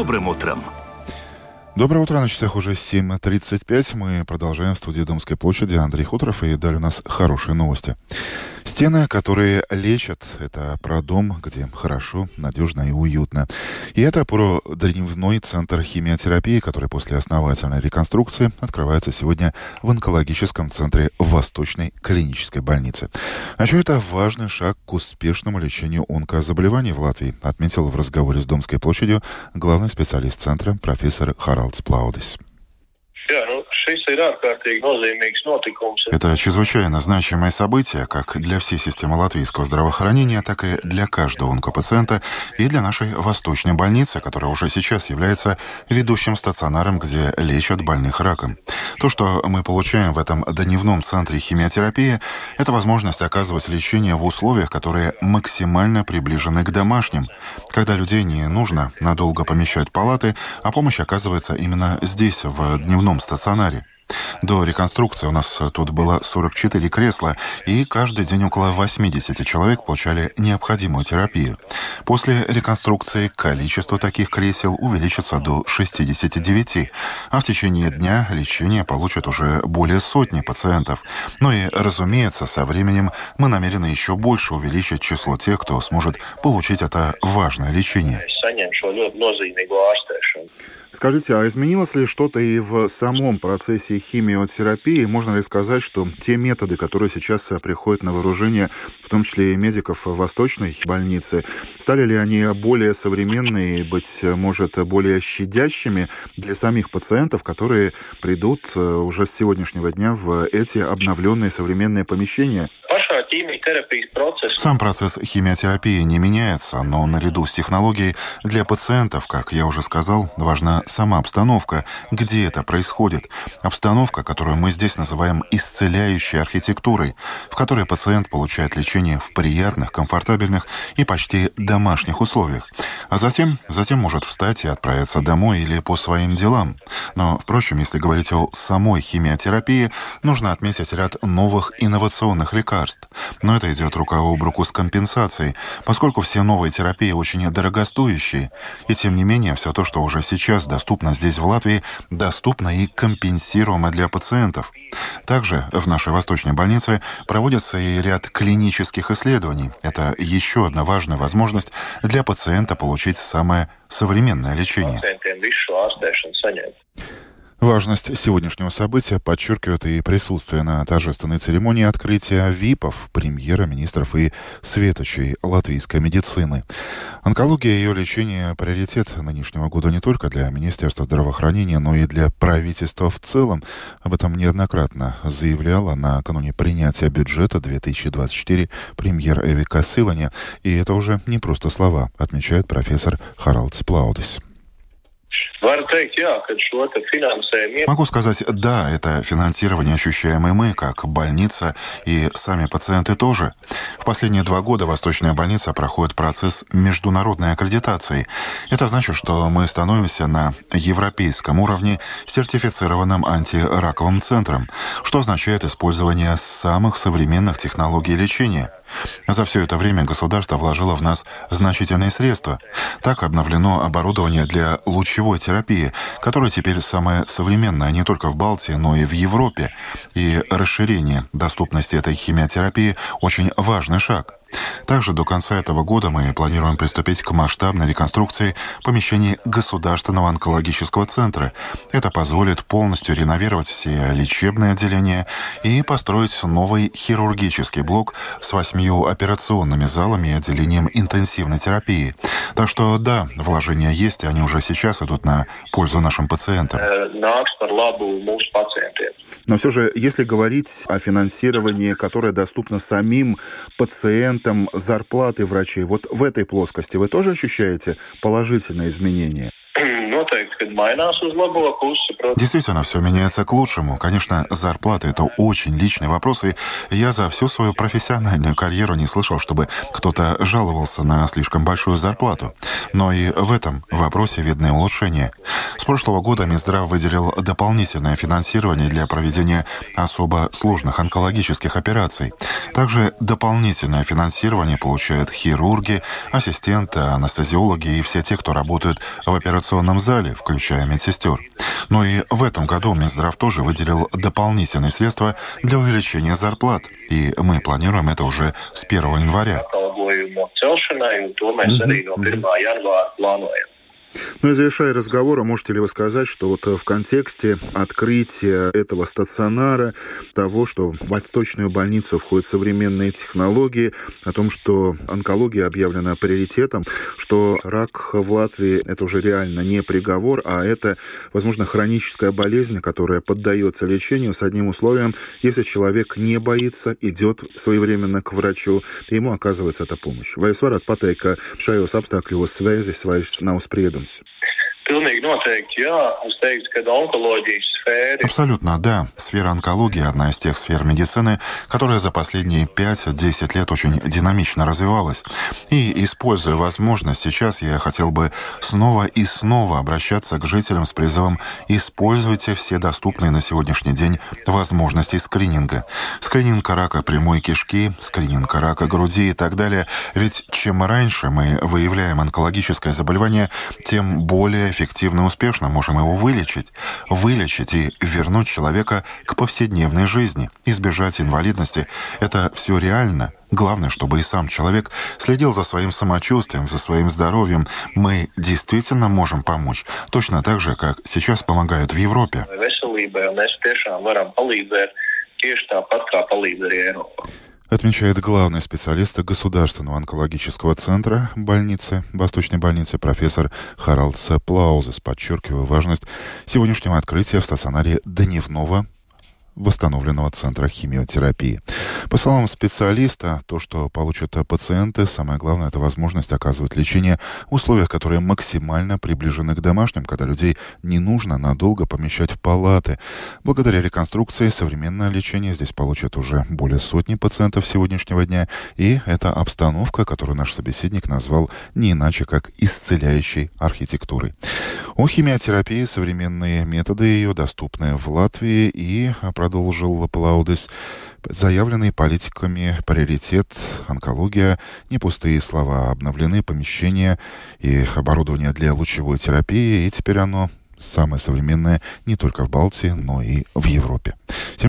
Добрым утром! Доброе утро, на часах уже 7.35. Мы продолжаем в студии Домской площади. Андрей Хуторов, и далее у нас хорошие новости. Стены, которые лечат, это про дом, где хорошо, надежно и уютно. И это про дневной центр химиотерапии, который после основательной реконструкции открывается сегодня в онкологическом центре Восточной клинической больницы. А что это важный шаг к успешному лечению онкозаболеваний в Латвии, отметил в разговоре с Домской площадью главный специалист центра профессор Харалдс Плаудис. Это чрезвычайно значимое событие как для всей системы латвийского здравоохранения, так и для каждого онкопациента и для нашей Восточной больницы, которая уже сейчас является ведущим стационаром, где лечат больных раком. То, что мы получаем в этом дневном центре химиотерапии, это возможность оказывать лечение в условиях, которые максимально приближены к домашним, когда людей не нужно надолго помещать палаты, а помощь оказывается именно здесь, в дневном стационаре. До реконструкции у нас тут было 44 кресла, и каждый день около 80 человек получали необходимую терапию. После реконструкции количество таких кресел увеличится до 69, а в течение дня лечение получат уже более сотни пациентов. Ну и, разумеется, со временем мы намерены еще больше увеличить число тех, кто сможет получить это важное лечение. Скажите, а изменилось ли что-то и в самом процессе химиотерапии? Можно ли сказать, что те методы, которые сейчас приходят на вооружение, в том числе и медиков Восточной больницы, стали ли они более современные, быть может, более щадящими для самих пациентов, которые придут э, уже с сегодняшнего дня в эти обновленные современные помещения? Сам процесс химиотерапии не меняется, но наряду с технологией для пациентов, как я уже сказал, важна сама обстановка, где это происходит. Обстановка, которую мы здесь называем исцеляющей архитектурой, в которой пациент получает лечение в приятных, комфортабельных и почти домашних условиях. А затем, затем может встать и отправиться домой или по своим делам. Но, впрочем, если говорить о самой химиотерапии, нужно отметить ряд новых инновационных лекарств. Но это идет рука об руку с компенсацией, поскольку все новые терапии очень дорогостоящие. И тем не менее, все то, что уже сейчас доступно здесь, в Латвии, доступно и компенсируемо для пациентов. Также в нашей Восточной больнице проводится и ряд клинических исследований. Это еще одна важная возможность для пациента получить самое современное лечение. Важность сегодняшнего события подчеркивает и присутствие на торжественной церемонии открытия ВИПов, премьера министров и светочей латвийской медицины. Онкология и ее лечение – приоритет нынешнего года не только для Министерства здравоохранения, но и для правительства в целом. Об этом неоднократно заявляла накануне принятия бюджета 2024 премьер Эви Кассилане. И это уже не просто слова, отмечает профессор Могу сказать, да, это финансирование ощущаемое мы, как больница и сами пациенты тоже. В последние два года Восточная больница проходит процесс международной аккредитации. Это значит, что мы становимся на европейском уровне сертифицированным антираковым центром, что означает использование самых современных технологий лечения – за все это время государство вложило в нас значительные средства. Так обновлено оборудование для лучевой терапии, которое теперь самое современное не только в Балтии, но и в Европе. И расширение доступности этой химиотерапии очень важный шаг. Также до конца этого года мы планируем приступить к масштабной реконструкции помещений Государственного онкологического центра. Это позволит полностью реновировать все лечебные отделения и построить новый хирургический блок с восьмью операционными залами и отделением интенсивной терапии. Так что да, вложения есть, и они уже сейчас идут на пользу нашим пациентам. Э, Но все же, если говорить о финансировании, которое доступно самим пациентам, пациентам зарплаты врачей. Вот в этой плоскости вы тоже ощущаете положительные изменения? Действительно, все меняется к лучшему. Конечно, зарплата – это очень личный вопрос, и я за всю свою профессиональную карьеру не слышал, чтобы кто-то жаловался на слишком большую зарплату. Но и в этом вопросе видны улучшения. С прошлого года Минздрав выделил дополнительное финансирование для проведения особо сложных онкологических операций. Также дополнительное финансирование получают хирурги, ассистенты, анестезиологи и все те, кто работают в операционном зале, включая медсестер. Но и в этом году Минздрав тоже выделил дополнительные средства для увеличения зарплат. И мы планируем это уже с 1 января. Ну и завершая разговор, можете ли вы сказать, что вот э, в контексте открытия этого стационара, того, что в восточную больницу входят современные технологии, о том, что онкология объявлена приоритетом, что рак в Латвии это уже реально не приговор, а это, возможно, хроническая болезнь, которая поддается лечению с одним условием, если человек не боится, идет своевременно к врачу, и ему оказывается эта помощь. Vai jūs varat pateikt, ka šajos apstākļos svēzis vairs? Pilnīgi noteikti, jā. Es teiktu, ka onkoloģijas сфере. Абсолютно, да. Сфера онкологии – одна из тех сфер медицины, которая за последние 5-10 лет очень динамично развивалась. И, используя возможность, сейчас я хотел бы снова и снова обращаться к жителям с призывом «Используйте все доступные на сегодняшний день возможности скрининга». Скрининг рака прямой кишки, скрининг рака груди и так далее. Ведь чем раньше мы выявляем онкологическое заболевание, тем более эффективно и успешно можем его вылечить. Вылечить и вернуть человека к повседневной жизни, избежать инвалидности. Это все реально. Главное, чтобы и сам человек следил за своим самочувствием, за своим здоровьем. Мы действительно можем помочь. Точно так же, как сейчас помогают в Европе. Отмечает главный специалист Государственного онкологического центра больницы, Восточной больницы, профессор Харалд Плаузес, подчеркивая важность сегодняшнего открытия в стационаре дневного восстановленного центра химиотерапии. По словам специалиста, то, что получат пациенты, самое главное, это возможность оказывать лечение в условиях, которые максимально приближены к домашним, когда людей не нужно надолго помещать в палаты. Благодаря реконструкции современное лечение здесь получат уже более сотни пациентов сегодняшнего дня, и это обстановка, которую наш собеседник назвал не иначе, как исцеляющей архитектурой. О химиотерапии современные методы ее доступны в Латвии и продолжил Плаудес. Заявленный политиками приоритет онкология, не пустые слова, обновлены помещения и оборудование для лучевой терапии, и теперь оно самое современное не только в Балтии, но и в Европе.